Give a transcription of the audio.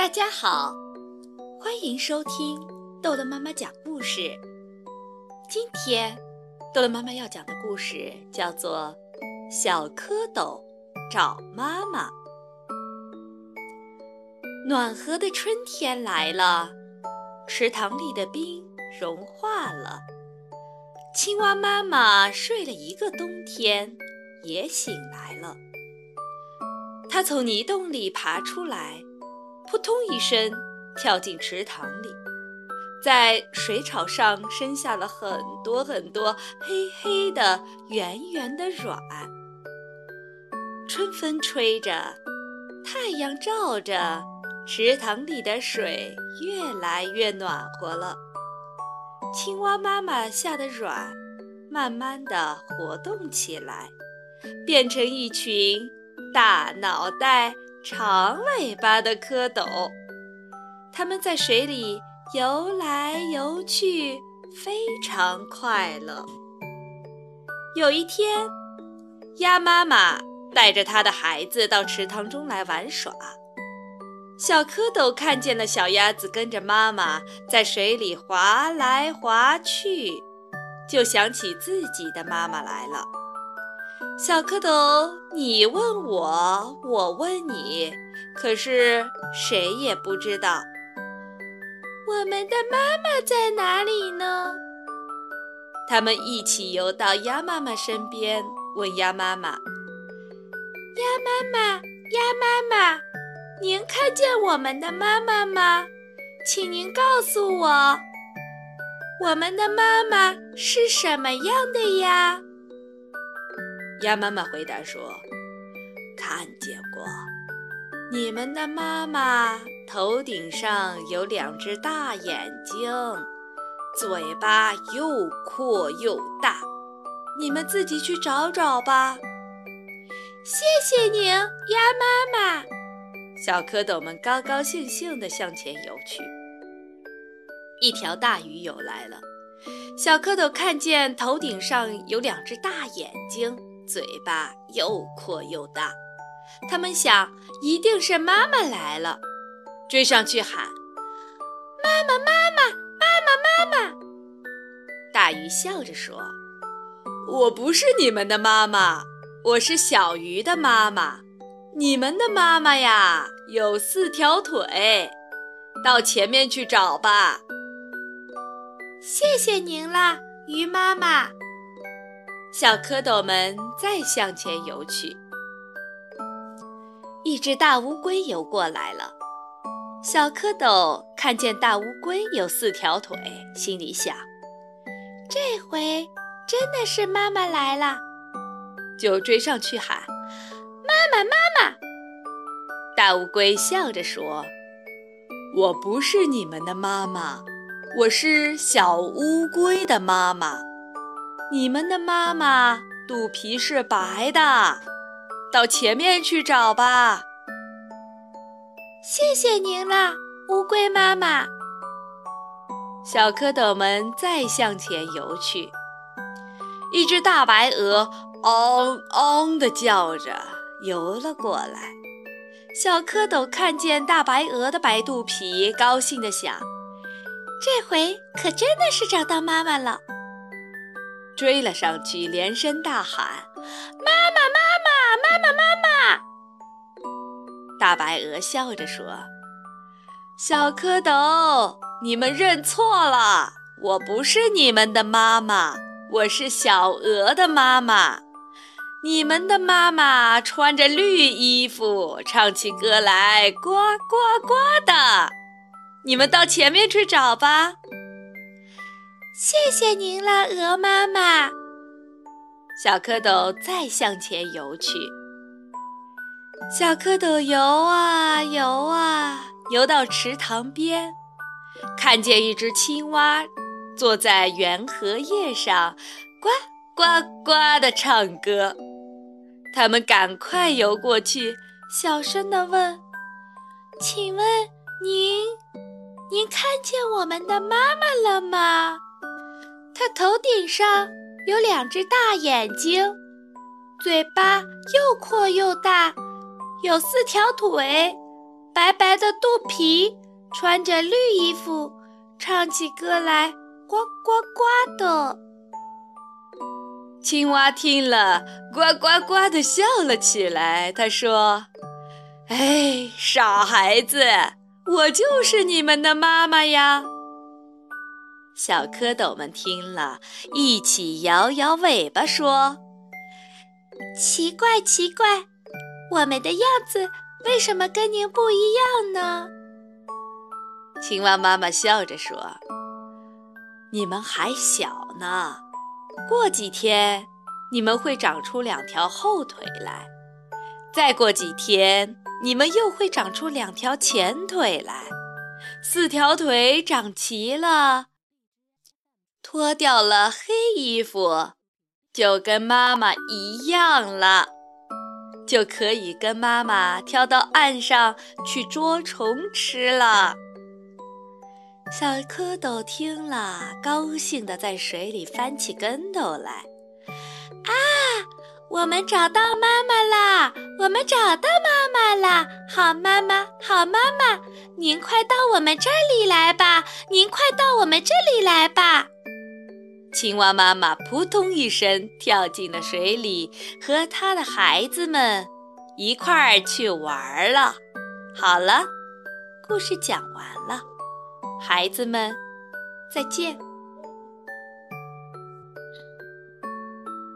大家好，欢迎收听豆豆妈妈讲故事。今天豆豆妈妈要讲的故事叫做《小蝌蚪找妈妈》。暖和的春天来了，池塘里的冰融化了，青蛙妈妈睡了一个冬天，也醒来了。它从泥洞里爬出来。扑通一声，跳进池塘里，在水草上生下了很多很多黑黑的、圆圆的卵。春风吹着，太阳照着，池塘里的水越来越暖和了。青蛙妈妈下的卵慢慢的活动起来，变成一群大脑袋。长尾巴的蝌蚪，它们在水里游来游去，非常快乐。有一天，鸭妈妈带着它的孩子到池塘中来玩耍。小蝌蚪看见了小鸭子跟着妈妈在水里划来划去，就想起自己的妈妈来了。小蝌蚪，你问我，我问你，可是谁也不知道我们的妈妈在哪里呢？他们一起游到鸭妈妈身边，问鸭妈妈：“鸭妈妈，鸭妈妈，您看见我们的妈妈吗？请您告诉我，我们的妈妈是什么样的呀？”鸭妈妈回答说：“看见过，你们的妈妈头顶上有两只大眼睛，嘴巴又阔又大，你们自己去找找吧。”谢谢您，鸭妈妈。小蝌蚪们高高兴兴地向前游去。一条大鱼游来了，小蝌蚪看见头顶上有两只大眼睛。嘴巴又阔又大，他们想一定是妈妈来了，追上去喊：“妈妈，妈妈，妈妈，妈妈！”大鱼笑着说：“我不是你们的妈妈，我是小鱼的妈妈。你们的妈妈呀，有四条腿，到前面去找吧。”谢谢您啦，鱼妈妈。小蝌蚪们再向前游去，一只大乌龟游过来了。小蝌蚪看见大乌龟有四条腿，心里想：这回真的是妈妈来了，就追上去喊：“妈妈，妈妈！”大乌龟笑着说：“我不是你们的妈妈，我是小乌龟的妈妈。”你们的妈妈肚皮是白的，到前面去找吧。谢谢您了，乌龟妈妈。小蝌蚪们再向前游去，一只大白鹅“嗷嗷”的叫着游了过来。小蝌蚪看见大白鹅的白肚皮，高兴地想：这回可真的是找到妈妈了。追了上去，连声大喊：“妈妈，妈妈，妈妈，妈妈！”大白鹅笑着说：“小蝌蚪，你们认错了，我不是你们的妈妈，我是小鹅的妈妈。你们的妈妈穿着绿衣服，唱起歌来呱呱呱的。你们到前面去找吧。”谢谢您了，鹅妈妈。小蝌蚪再向前游去。小蝌蚪游啊游啊，游到池塘边，看见一只青蛙坐在圆荷叶上，呱呱呱地唱歌。他们赶快游过去，小声地问：“请问您，您看见我们的妈妈了吗？”它头顶上有两只大眼睛，嘴巴又阔又大，有四条腿，白白的肚皮，穿着绿衣服，唱起歌来呱呱呱的。青蛙听了，呱呱呱的笑了起来。他说：“哎，傻孩子，我就是你们的妈妈呀。”小蝌蚪们听了，一起摇摇尾巴说：“奇怪，奇怪，我们的样子为什么跟您不一样呢？”青蛙妈妈笑着说：“你们还小呢。”过几天，你们会长出两条后腿来；再过几天，你们又会长出两条前腿来。四条腿长齐了，脱掉了黑衣服，就跟妈妈一样了，就可以跟妈妈跳到岸上去捉虫吃了。小蝌蚪听了，高兴地在水里翻起跟头来。啊，我们找到妈妈啦！我们找到妈妈啦！好妈妈，好妈妈，您快到我们这里来吧！您快到我们这里来吧！青蛙妈妈扑通一声跳进了水里，和它的孩子们一块儿去玩了。好了，故事讲完了。孩子们，再见。